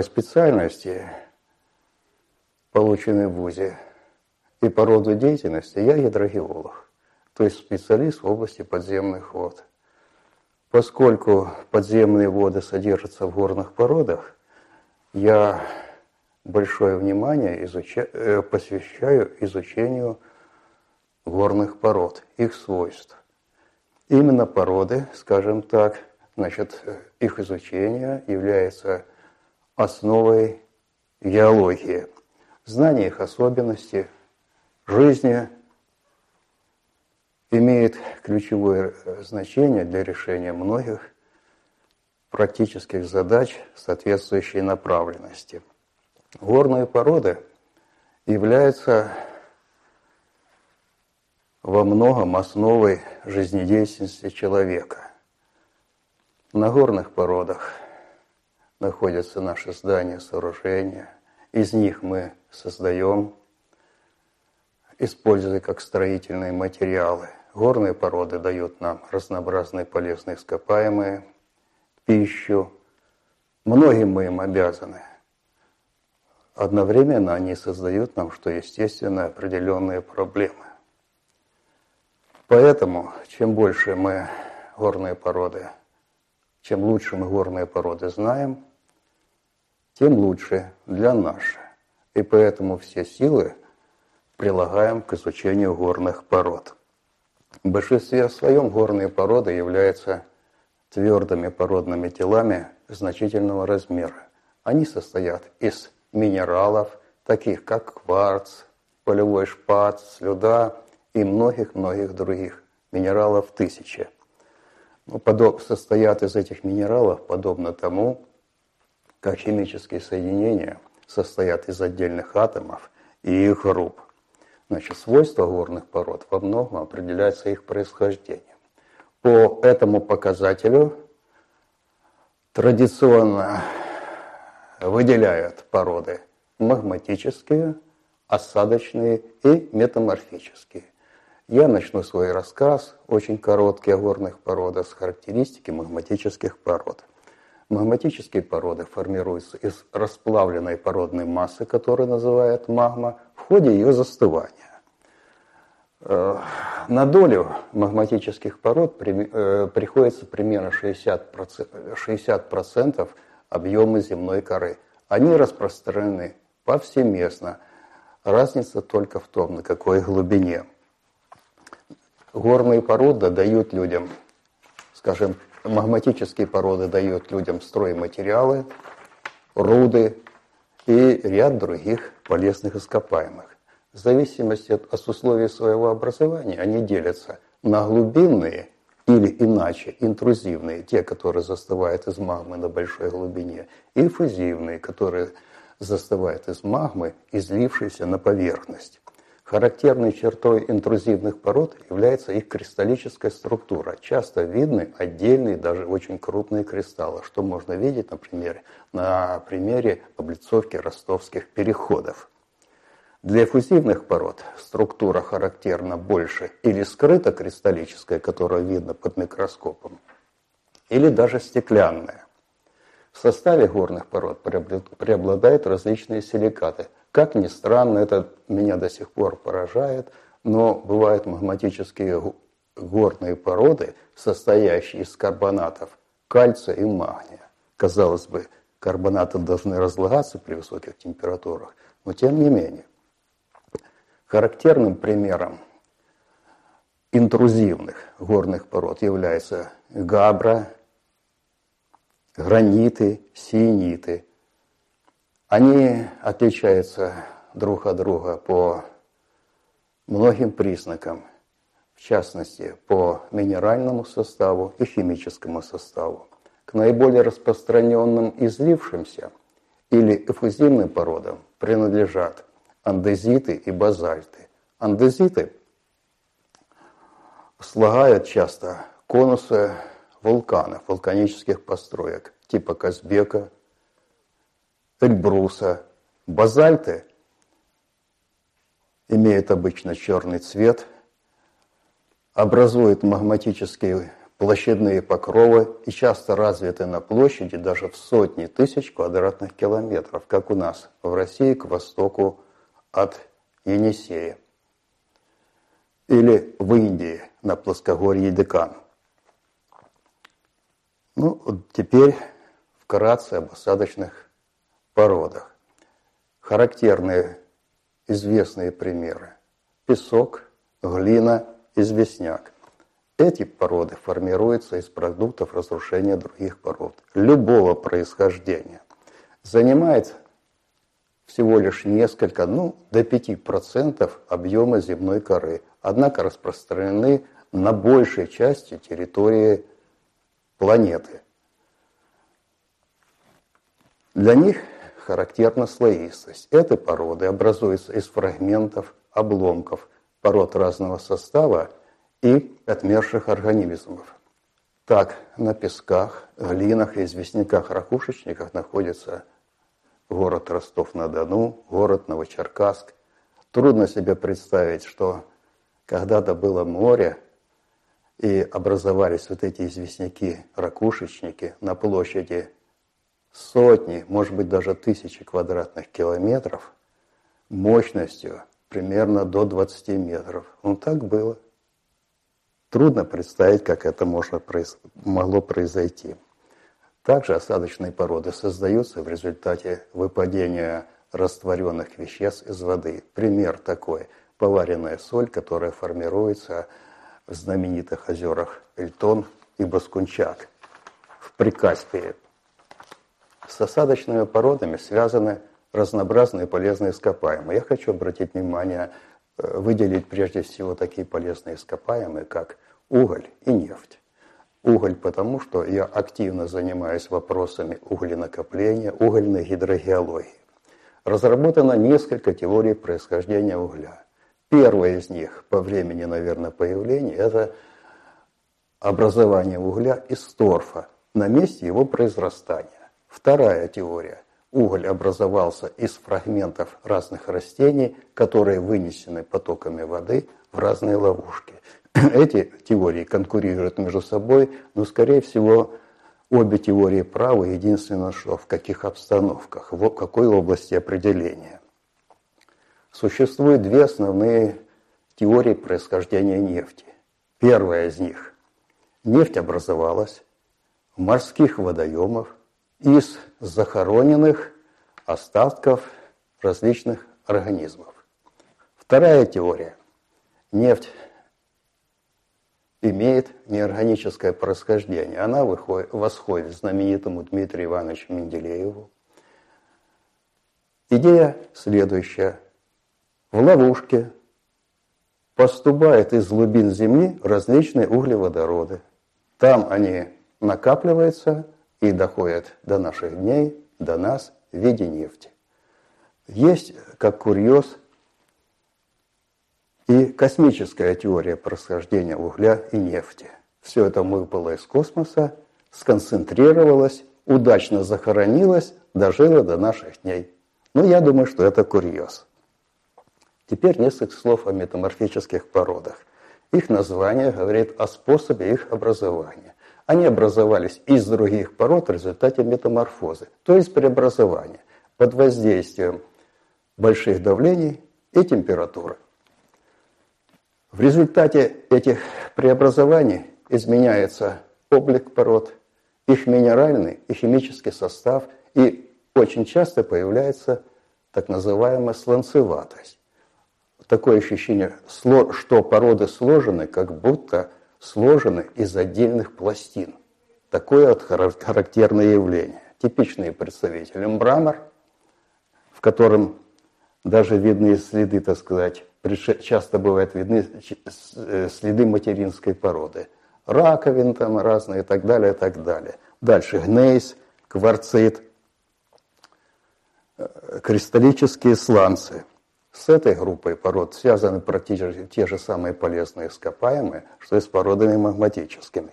по специальности, полученной в ВУЗе, и по роду деятельности я гидрогеолог, то есть специалист в области подземных вод. Поскольку подземные воды содержатся в горных породах, я большое внимание изуча... Э, посвящаю изучению горных пород, их свойств. Именно породы, скажем так, значит, их изучение является основой геологии. Знание их особенностей жизни имеет ключевое значение для решения многих практических задач соответствующей направленности. Горные породы являются во многом основой жизнедеятельности человека. На горных породах находятся наши здания, сооружения. Из них мы создаем, используя как строительные материалы. Горные породы дают нам разнообразные полезные ископаемые, пищу. Многим мы им обязаны. Одновременно они создают нам, что естественно, определенные проблемы. Поэтому, чем больше мы горные породы, чем лучше мы горные породы знаем, тем лучше для нас. И поэтому все силы прилагаем к изучению горных пород. В большинстве своем горные породы являются твердыми породными телами значительного размера. Они состоят из минералов, таких как кварц, полевой шпат, слюда и многих-многих других минералов тысячи. Ну, подоб, состоят из этих минералов подобно тому, как химические соединения состоят из отдельных атомов и их групп. Значит, свойства горных пород во многом определяются их происхождением. По этому показателю традиционно выделяют породы магматические, осадочные и метаморфические. Я начну свой рассказ, очень короткий, о горных породах с характеристики магматических пород. Магматические породы формируются из расплавленной породной массы, которую называют магма, в ходе ее застывания. Э, на долю магматических пород э, приходится примерно 60%, 60% объема земной коры. Они распространены повсеместно. Разница только в том, на какой глубине – Горные породы дают людям, скажем, магматические породы дают людям стройматериалы, руды и ряд других полезных ископаемых. В зависимости от, от условий своего образования они делятся на глубинные или иначе интрузивные, те, которые застывают из магмы на большой глубине, и фузивные, которые застывают из магмы, излившиеся на поверхность. Характерной чертой интрузивных пород является их кристаллическая структура. Часто видны отдельные, даже очень крупные кристаллы, что можно видеть, например, на примере облицовки ростовских переходов. Для эффузивных пород структура характерна больше или скрыта кристаллическая, которая видно под микроскопом, или даже стеклянная. В составе горных пород преобладают различные силикаты – как ни странно, это меня до сих пор поражает, но бывают магматические горные породы, состоящие из карбонатов кальция и магния. Казалось бы, карбонаты должны разлагаться при высоких температурах, но тем не менее. Характерным примером интрузивных горных пород являются габра, граниты, сиениты – они отличаются друг от друга по многим признакам, в частности, по минеральному составу и химическому составу. К наиболее распространенным излившимся или эффузивным породам принадлежат андезиты и базальты. Андезиты слагают часто конусы вулканов, вулканических построек типа Казбека, эльбруса. Базальты имеют обычно черный цвет, образуют магматические площадные покровы и часто развиты на площади даже в сотни тысяч квадратных километров, как у нас в России к востоку от Енисея. Или в Индии на плоскогорье Декан. Ну, теперь вкратце об осадочных породах. Характерные известные примеры. Песок, глина, известняк. Эти породы формируются из продуктов разрушения других пород любого происхождения. Занимает всего лишь несколько, ну, до 5% объема земной коры, однако распространены на большей части территории планеты. Для них характерна слоистость. Эти породы образуются из фрагментов, обломков, пород разного состава и отмерших организмов. Так, на песках, глинах и известняках-ракушечниках находится город Ростов-на-Дону, город Новочеркасск. Трудно себе представить, что когда-то было море, и образовались вот эти известняки, ракушечники на площади сотни, может быть даже тысячи квадратных километров мощностью примерно до 20 метров. Ну так было. Трудно представить, как это можно, могло произойти. Также осадочные породы создаются в результате выпадения растворенных веществ из воды. Пример такой – поваренная соль, которая формируется в знаменитых озерах Эльтон и Баскунчак в Прикаспии. С осадочными породами связаны разнообразные полезные ископаемые. Я хочу обратить внимание, э, выделить прежде всего такие полезные ископаемые, как уголь и нефть. Уголь потому, что я активно занимаюсь вопросами угленакопления, угольной гидрогеологии. Разработано несколько теорий происхождения угля. Первая из них по времени, наверное, появления – это образование угля из торфа на месте его произрастания. Вторая теория. Уголь образовался из фрагментов разных растений, которые вынесены потоками воды в разные ловушки. Эти теории конкурируют между собой, но, скорее всего, обе теории правы, единственное, что в каких обстановках, в какой области определения. Существует две основные теории происхождения нефти. Первая из них. Нефть образовалась в морских водоемах, из захороненных остатков различных организмов. Вторая теория. Нефть имеет неорганическое происхождение. Она выходит, восходит знаменитому Дмитрию Ивановичу Менделееву. Идея следующая. В ловушке поступают из глубин Земли различные углеводороды. Там они накапливаются и доходят до наших дней, до нас в виде нефти. Есть, как курьез, и космическая теория происхождения угля и нефти. Все это выпало из космоса, сконцентрировалось, удачно захоронилось, дожило до наших дней. Ну, я думаю, что это курьез. Теперь несколько слов о метаморфических породах. Их название говорит о способе их образования. Они образовались из других пород в результате метаморфозы, то есть преобразования, под воздействием больших давлений и температуры. В результате этих преобразований изменяется облик пород, их минеральный и химический состав, и очень часто появляется так называемая сланцеватость. Такое ощущение, что породы сложены, как будто сложены из отдельных пластин. Такое характерное явление. Типичные представители мрамор, в котором даже видны следы, так сказать, часто бывают видны э, следы материнской породы. Раковин там разные и так далее, и так далее. Дальше гнейс, кварцит, э, кристаллические сланцы. С этой группой пород связаны практически те же самые полезные ископаемые, что и с породами магматическими.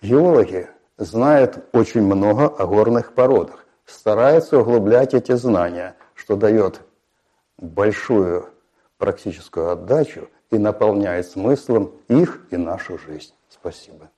Геологи знают очень много о горных породах, стараются углублять эти знания, что дает большую практическую отдачу и наполняет смыслом их и нашу жизнь. Спасибо.